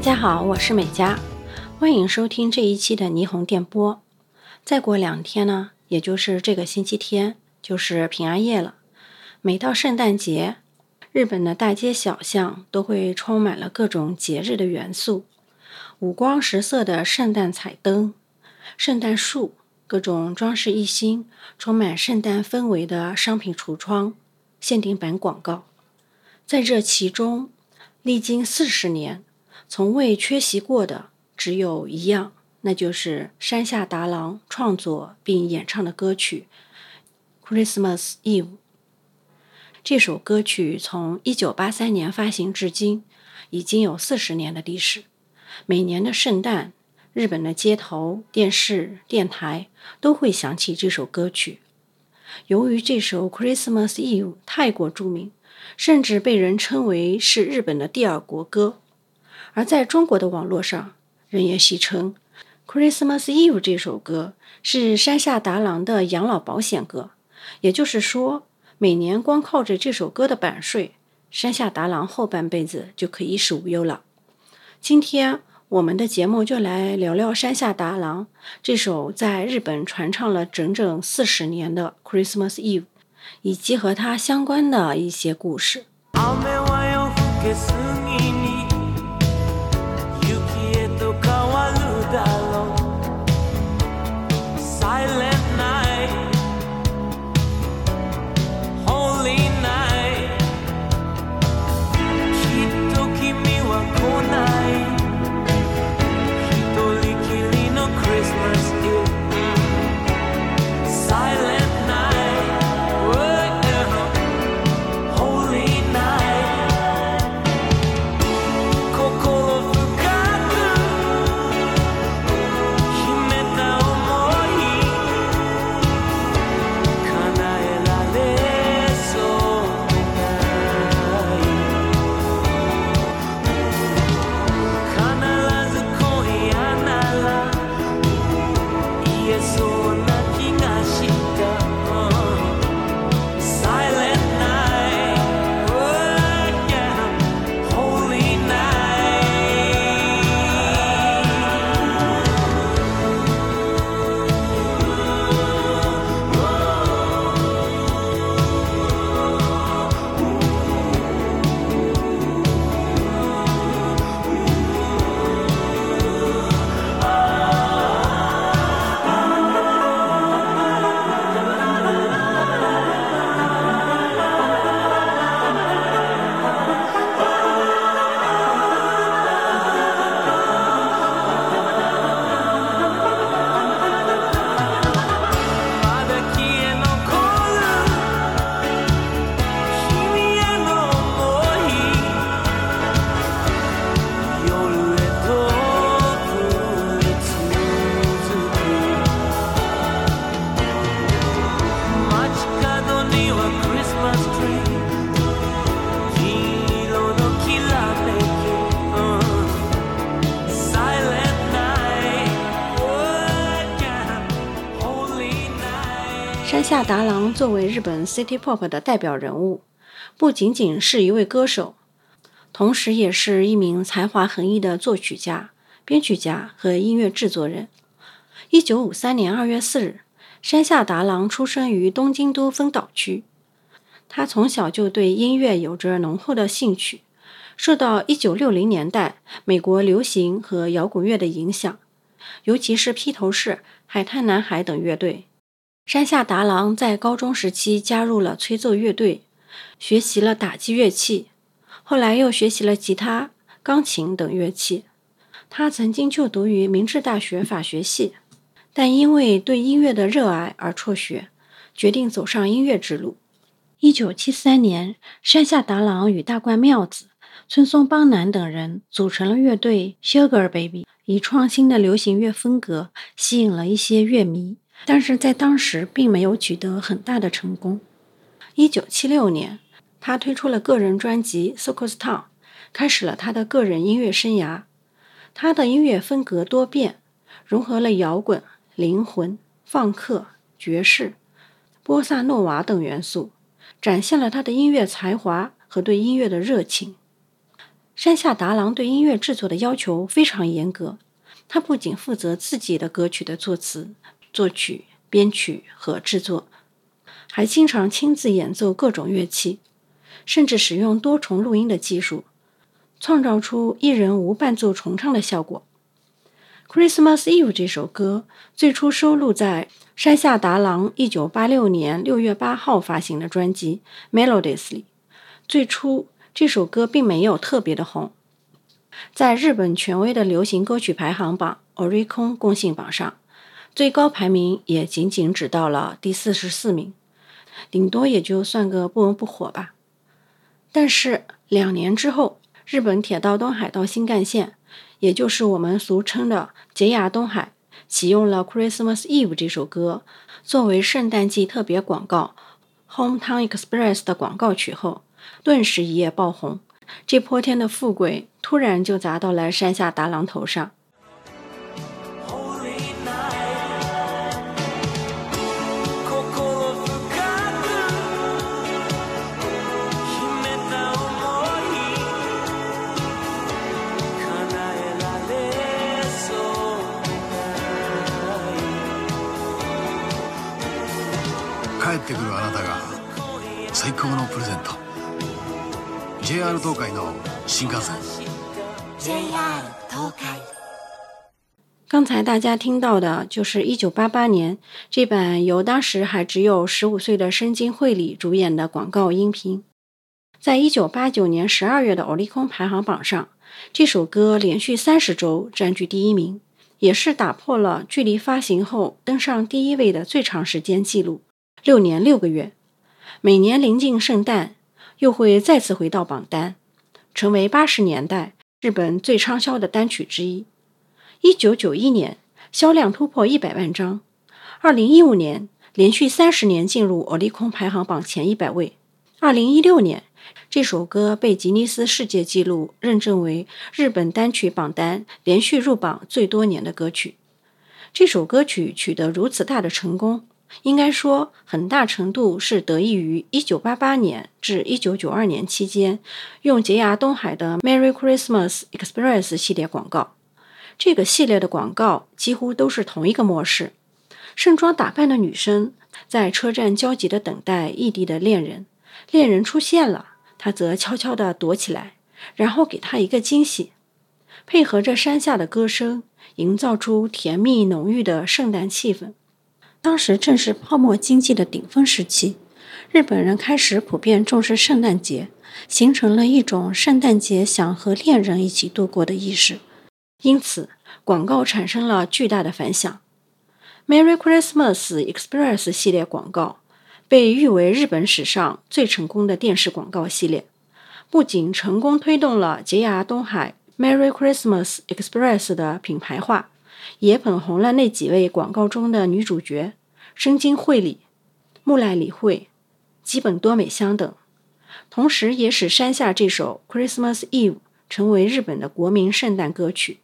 大家好，我是美嘉，欢迎收听这一期的霓虹电波。再过两天呢，也就是这个星期天，就是平安夜了。每到圣诞节，日本的大街小巷都会充满了各种节日的元素，五光十色的圣诞彩灯、圣诞树、各种装饰一新、充满圣诞氛围的商品橱窗、限定版广告，在这其中，历经四十年。从未缺席过的只有一样，那就是山下达郎创作并演唱的歌曲《Christmas Eve》。这首歌曲从1983年发行至今，已经有四十年的历史。每年的圣诞，日本的街头、电视、电台都会响起这首歌曲。由于这首《Christmas Eve》太过著名，甚至被人称为是日本的第二国歌。而在中国的网络上，人也戏称《Christmas Eve》这首歌是山下达郎的养老保险歌。也就是说，每年光靠着这首歌的版税，山下达郎后半辈子就可以衣食无忧了。今天我们的节目就来聊聊山下达郎这首在日本传唱了整整四十年的《Christmas Eve》，以及和它相关的一些故事。作为日本 City Pop 的代表人物，不仅仅是一位歌手，同时也是一名才华横溢的作曲家、编曲家和音乐制作人。一九五三年二月四日，山下达郎出生于东京都丰岛区。他从小就对音乐有着浓厚的兴趣，受到一九六零年代美国流行和摇滚乐的影响，尤其是披头士、海滩男孩等乐队。山下达郎在高中时期加入了吹奏乐队，学习了打击乐器，后来又学习了吉他、钢琴等乐器。他曾经就读于明治大学法学系，但因为对音乐的热爱而辍学，决定走上音乐之路。一九七三年，山下达郎与大冠妙子、村松邦男等人组成了乐队 Sugar Baby，以创新的流行乐风格吸引了一些乐迷。但是在当时并没有取得很大的成功。一九七六年，他推出了个人专辑《Circus Town》，开始了他的个人音乐生涯。他的音乐风格多变，融合了摇滚、灵魂、放克、爵士、波萨诺瓦等元素，展现了他的音乐才华和对音乐的热情。山下达郎对音乐制作的要求非常严格，他不仅负责自己的歌曲的作词、作曲、编曲和制作，还经常亲自演奏各种乐器，甚至使用多重录音的技术，创造出一人无伴奏重唱的效果。《Christmas Eve》这首歌最初收录在山下达郎1986年6月8号发行的专辑《Melodies》里。最初这首歌并没有特别的红，在日本权威的流行歌曲排行榜 Oricon 共信榜上，最高排名也仅仅只到了第四十四名，顶多也就算个不温不火吧。但是两年之后，日本铁道东海道新干线。也就是我们俗称的捷亚东海启用了《Christmas Eve》这首歌作为圣诞季特别广告《Hometown Express》的广告曲后，顿时一夜爆红。这泼天的富贵突然就砸到了山下达郎头上。最高のプレゼント JR 東海の新幹线 JR 東海刚才大家听到的就是1988年这版由当时还只有15岁的深津绘里主演的广告音频。在1989年12月的欧利空排行榜上，这首歌连续三十周占据第一名，也是打破了距离发行后登上第一位的最长时间记录。六年六个月， 每年临近圣诞，又会再次回到榜单，成为八十年代日本最畅销的单曲之一。一九九一年销量突破一百万张，二零一五年连续三十年进入欧利空排行榜前一百位。二零一六年，这首歌被吉尼斯世界纪录认证为日本单曲榜单连续入榜最多年的歌曲。这首歌曲取得如此大的成功。应该说，很大程度是得益于1988年至1992年期间用捷亚东海的 “Merry Christmas Express” 系列广告。这个系列的广告几乎都是同一个模式：盛装打扮的女生在车站焦急地等待异地的恋人，恋人出现了，她则悄悄地躲起来，然后给他一个惊喜，配合着山下的歌声，营造出甜蜜浓郁的圣诞气氛。当时正是泡沫经济的顶峰时期，日本人开始普遍重视圣诞节，形成了一种圣诞节想和恋人一起度过的意识。因此，广告产生了巨大的反响。Merry Christmas Express 系列广告被誉为日本史上最成功的电视广告系列，不仅成功推动了洁牙东海 Merry Christmas Express 的品牌化。也捧红了那几位广告中的女主角：深津惠里、木赖理惠、基本多美香等，同时也使山下这首《Christmas Eve》成为日本的国民圣诞歌曲。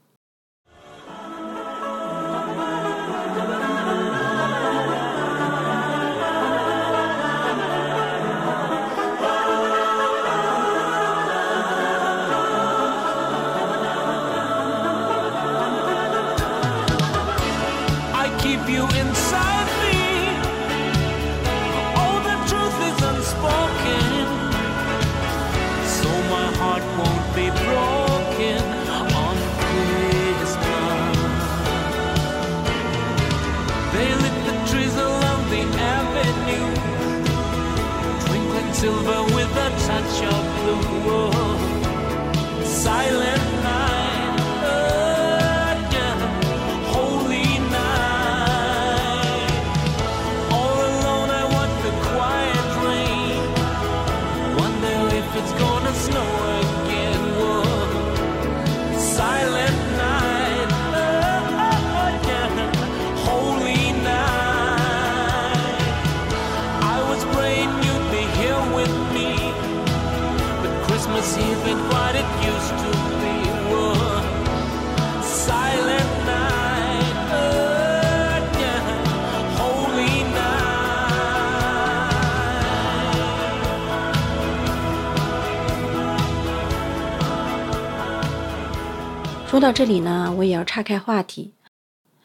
到这里呢，我也要岔开话题，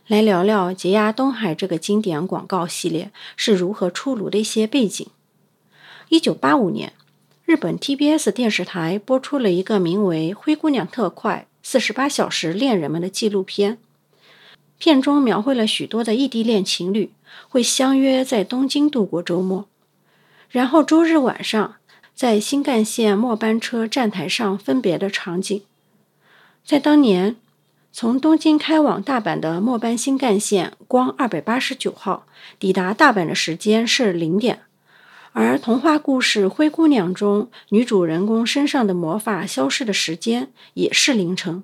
来聊聊洁牙东海这个经典广告系列是如何出炉的一些背景。一九八五年，日本 TBS 电视台播出了一个名为《灰姑娘特快四十八小时恋人们》的纪录片，片中描绘了许多的异地恋情侣会相约在东京度过周末，然后周日晚上在新干线末班车站台上分别的场景。在当年，从东京开往大阪的末班新干线光二百八十九号抵达大阪的时间是零点，而童话故事《灰姑娘》中女主人公身上的魔法消失的时间也是凌晨，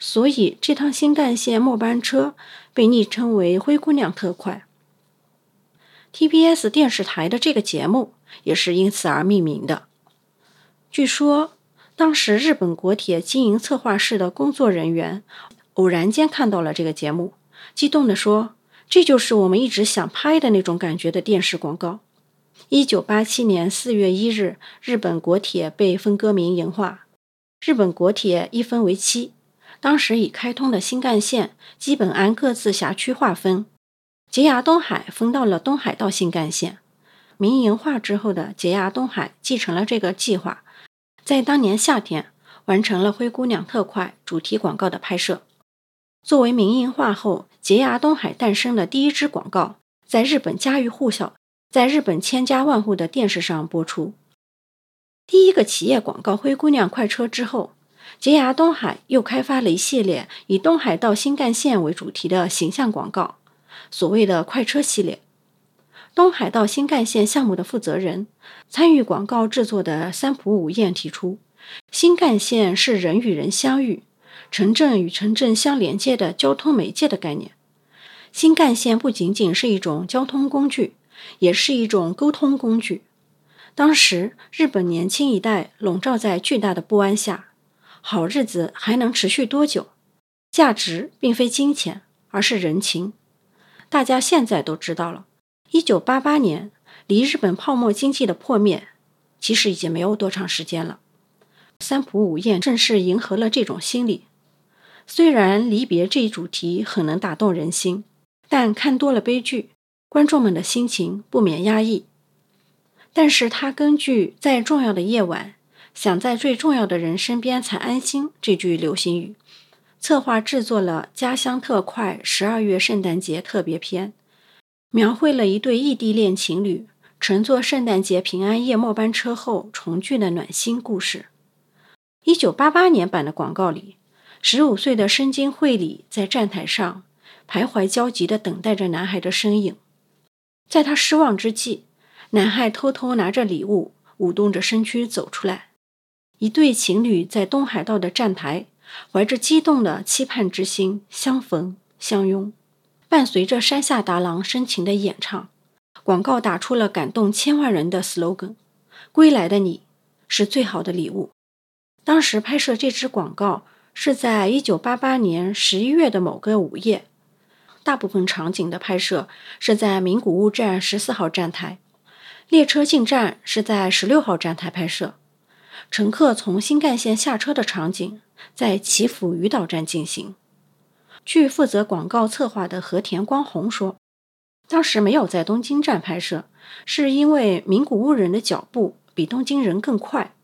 所以这趟新干线末班车被昵称为“灰姑娘特快”。TBS 电视台的这个节目也是因此而命名的。据说。当时，日本国铁经营策划室的工作人员偶然间看到了这个节目，激动地说：“这就是我们一直想拍的那种感觉的电视广告。”一九八七年四月一日，日本国铁被分割民营化，日本国铁一分为七。当时已开通的新干线基本按各自辖区划分，捷牙东海分到了东海道新干线。民营化之后的捷牙东海继承了这个计划。在当年夏天，完成了《灰姑娘特快》主题广告的拍摄。作为民营化后捷牙东海诞生的第一支广告，在日本家喻户晓，在日本千家万户的电视上播出。第一个企业广告《灰姑娘快车》之后，捷牙东海又开发了一系列以东海道新干线为主题的形象广告，所谓的“快车系列”。东海道新干线项目的负责人、参与广告制作的三浦武彦提出：“新干线是人与人相遇、城镇与城镇相连接的交通媒介的概念。新干线不仅仅是一种交通工具，也是一种沟通工具。”当时，日本年轻一代笼罩在巨大的不安下，好日子还能持续多久？价值并非金钱，而是人情。大家现在都知道了。一九八八年，离日本泡沫经济的破灭，其实已经没有多长时间了。三浦武彦正是迎合了这种心理。虽然离别这一主题很能打动人心，但看多了悲剧，观众们的心情不免压抑。但是他根据“在重要的夜晚，想在最重要的人身边才安心”这句流行语，策划制作了《家乡特快十二月圣诞节特别篇》。描绘了一对异地恋情侣乘坐圣诞节平安夜末班车后重聚的暖心故事。一九八八年版的广告里，十五岁的深津绘里在站台上徘徊焦急地等待着男孩的身影。在他失望之际，男孩偷偷拿着礼物，舞动着身躯走出来。一对情侣在东海道的站台，怀着激动的期盼之心相逢相拥。伴随着山下达郎深情的演唱，广告打出了感动千万人的 slogan：“ 归来的你是最好的礼物。”当时拍摄这支广告是在一九八八年十一月的某个午夜，大部分场景的拍摄是在名古屋站十四号站台，列车进站是在十六号站台拍摄，乘客从新干线下车的场景在岐阜鱼岛站进行。据负责广告策划的和田光宏说，当时没有在东京站拍摄，是因为名古屋人的脚步比东京人更快。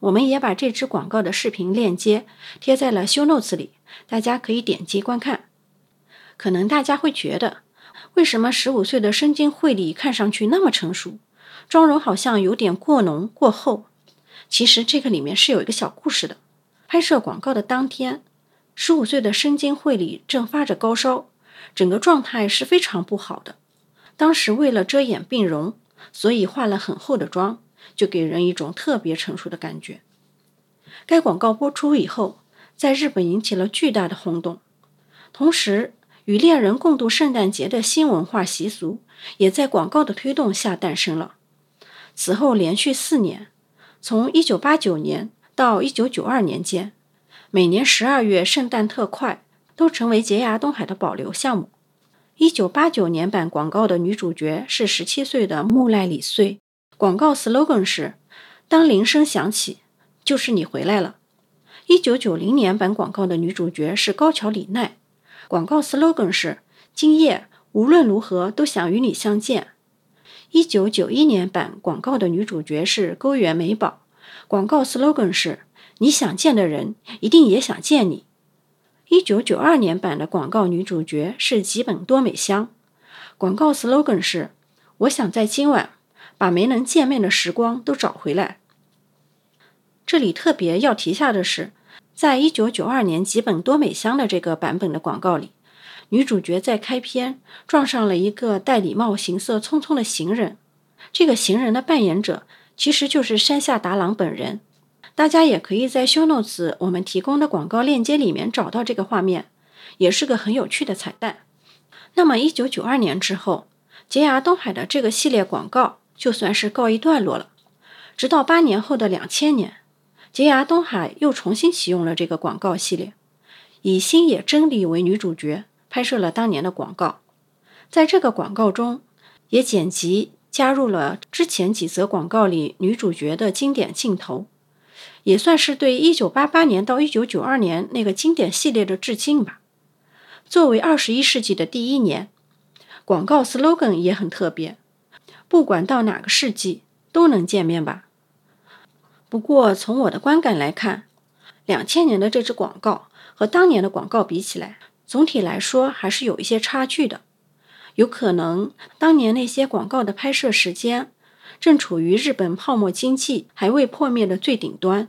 我们也把这支广告的视频链接贴在了 show notes 里，大家可以点击观看。可能大家会觉得，为什么十五岁的深津绘里看上去那么成熟，妆容好像有点过浓过厚？其实这个里面是有一个小故事的。拍摄广告的当天。十五岁的深津绘里正发着高烧，整个状态是非常不好的。当时为了遮掩病容，所以化了很厚的妆，就给人一种特别成熟的感觉。该广告播出以后，在日本引起了巨大的轰动。同时，与恋人共度圣诞节的新文化习俗，也在广告的推动下诞生了。此后连续四年，从一九八九年到一九九二年间。每年十二月，圣诞特快都成为洁牙东海的保留项目。一九八九年版广告的女主角是十七岁的木赖里穗，广告 slogan 是：“当铃声响起，就是你回来了。”一九九零年版广告的女主角是高桥李奈，广告 slogan 是“今夜无论如何都想与你相见”。一九九一年版广告的女主角是沟原美宝，广告 slogan 是“你想见的人一定也想见你”。一九九二年版的广告女主角是吉本多美香，广告 slogan 是“我想在今晚把没能见面的时光都找回来”。这里特别要提下的是，在一九九二年吉本多美香的这个版本的广告里，女主角在开篇撞上了一个戴礼帽、行色匆匆的行人。这个行人的扮演者其实就是山下达郎本人。大家也可以在 show notes 我们提供的广告链接里面找到这个画面，也是个很有趣的彩蛋。那么，一九九二年之后，洁牙东海的这个系列广告就算是告一段落了。直到八年后的两千年。洁牙东海又重新启用了这个广告系列，以星野真理为女主角拍摄了当年的广告。在这个广告中，也剪辑加入了之前几则广告里女主角的经典镜头，也算是对1988年到1992年那个经典系列的致敬吧。作为二十一世纪的第一年，广告 slogan 也很特别，不管到哪个世纪都能见面吧。不过，从我的观感来看，两千年的这支广告和当年的广告比起来，总体来说还是有一些差距的。有可能当年那些广告的拍摄时间正处于日本泡沫经济还未破灭的最顶端，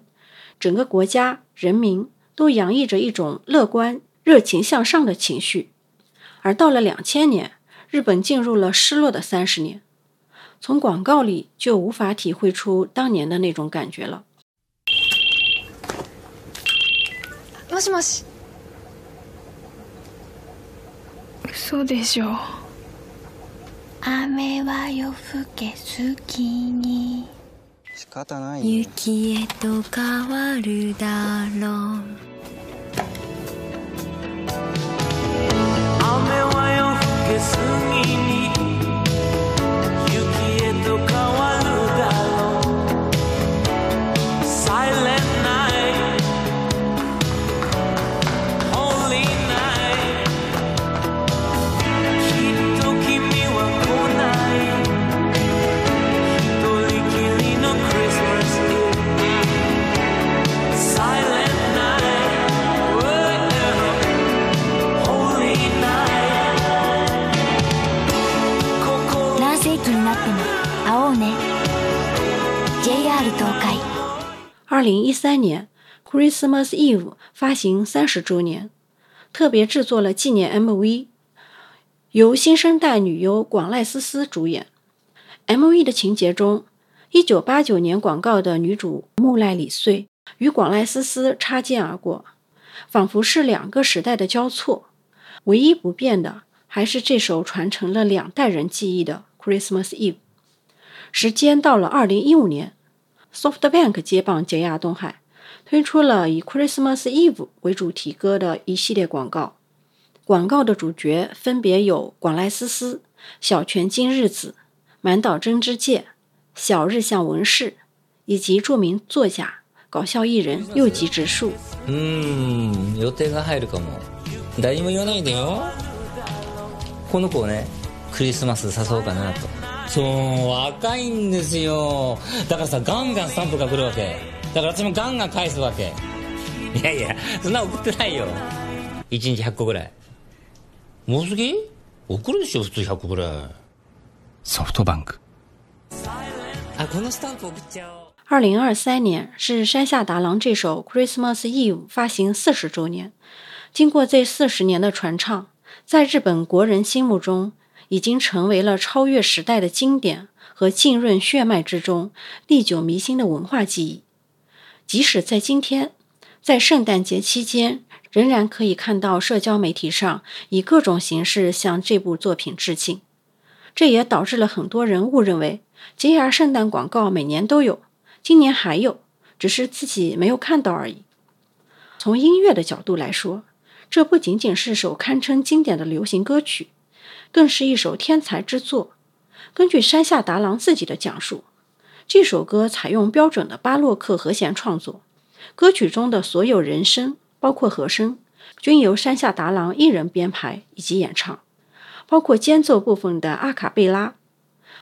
整个国家人民都洋溢着一种乐观、热情向上的情绪。而到了两千年，日本进入了失落的三十年。从广告里就无法体会出当年的那种感觉了。もしもし。嘘でしょ。 雨は夜更け好きに。仕方ないよ雪へと変わるだろう二零一三年，Christmas Eve 发行三十周年，特别制作了纪念 MV，由新生代女优广濑丝丝主演。MV 的情节中，一九八九年广告的女主木濑里穗与广濑丝丝擦肩而过，仿佛是两个时代的交错。唯一不变的，还是这首传承了两代人记忆的 Christmas Eve。时间到了二零一五年。SoftBank 接棒洁牙东海，推出了以 Christmas Eve 为主题歌的一系列广告。广告的主角分别有广濑丝丝、小泉今日子、满岛真之介、小日向文世，以及著名作家、搞笑艺人右吉直树。うーん予定が入るかも誰にも言わないでよこの子をねクリスマス誘おうかなと そう若いんですよ。だからさガンガンスタンプが来るわけ。だから私もガンガン返すわけ。いやいやそんな送ってないよ。1日100個ぐらい。もうすぎ？送るでしょ普通100個ぐらい。ソフトバンク。あこのスタンプ送っちゃおう。二零二三年是山下达郎这首《Christmas Eve》发行四十周年。经过这四十年的传唱，在日本国人心目中，已经成为了超越时代的经典和浸润血脉之中、历久弥新的文化记忆。即使在今天，在圣诞节期间，仍然可以看到社交媒体上以各种形式向这部作品致敬。这也导致了很多人误认为洁牙圣诞广告每年都有。今年还有，只是自己没有看到而已。从音乐的角度来说，这不仅仅是首堪称经典的流行歌曲，更是一首天才之作。根据山下达郎自己的讲述，这首歌采用标准的巴洛克和弦创作，歌曲中的所有人声，包括和声，均由山下达郎一人编排以及演唱，包括间奏部分的阿卡贝拉。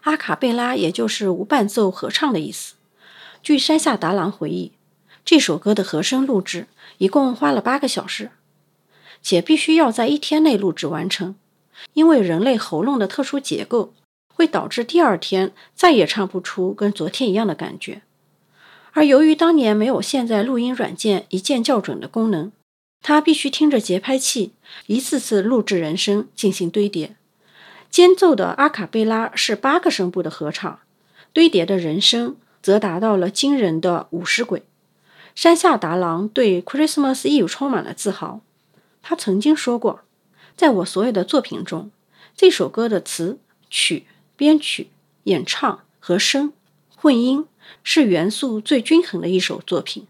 阿卡贝拉也就是无伴奏合唱的意思。据山下达郎回忆，这首歌的和声录制一共花了八个小时，且必须要在一天内录制完成，因为人类喉咙的特殊结构会导致第二天再也唱不出跟昨天一样的感觉。而由于当年没有现在录音软件一键校准的功能，他必须听着节拍器一次次录制人声进行堆叠。间奏的阿卡贝拉是八个声部的合唱，堆叠的人声则达到了惊人的五十轨。山下达郎对《Christmas Eve》充满了自豪，他曾经说过：“在我所有的作品中，这首歌的词曲、编曲、演唱、和声、混音。”是元素最均衡的一首作品，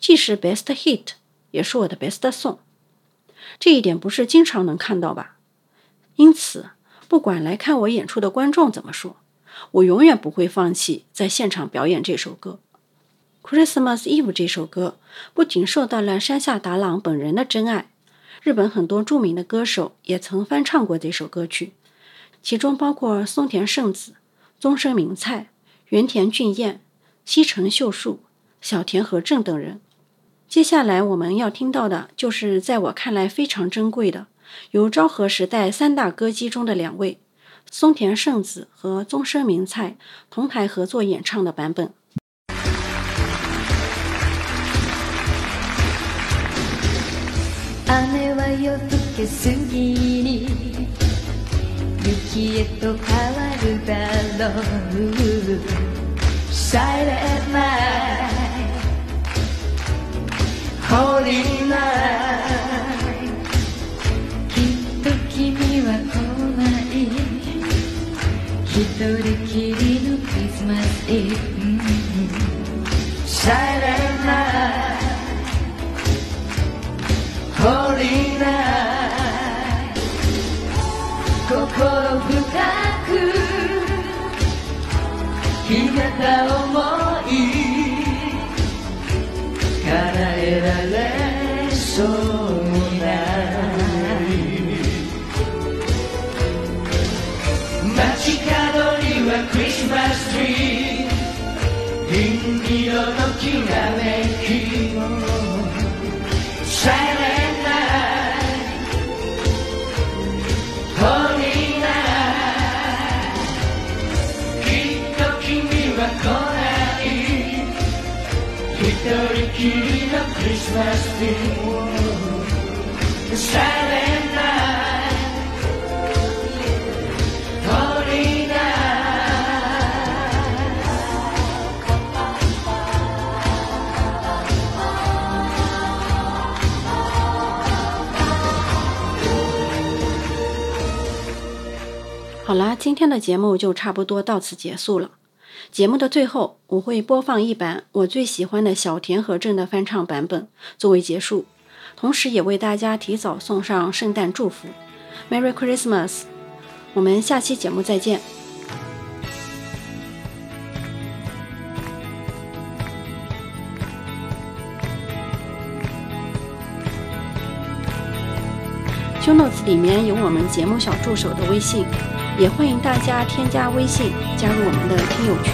既是 best hit，也是我的 best song。这一点不是经常能看到吧？因此，不管来看我演出的观众怎么说，我永远不会放弃在现场表演这首歌。Christmas Eve 这首歌不仅受到了山下达郎本人的真爱，日本很多著名的歌手也曾翻唱过这首歌曲，其中包括松田圣子、宗生明菜。原田俊彦、西城秀树、小田和正等人。接下来我们要听到的，就是在我看来非常珍贵的，由昭和时代三大歌姬中的两位松田圣子和宗生明菜同台合作演唱的版本。雪へと変わるだろう。Silent night Holy night きっと君は来ない。一人きりのクリスマスイブ。Silent 深く日向思い叶えられそうな街角にはクリスマスツリー銀色のきらめきリスマスディーサイレンナイトホリーナ好啦，今天的节目就差不多到此结束了。 节目的最后，我会播放一版我最喜欢的小田和正的翻唱版本作为结束，同时也为大家提早送上圣诞祝福，Merry Christmas！我们下期节目再见。Show Notes 里面有我们节目小助手的微信。也欢迎大家添加微信加入我们的听友群。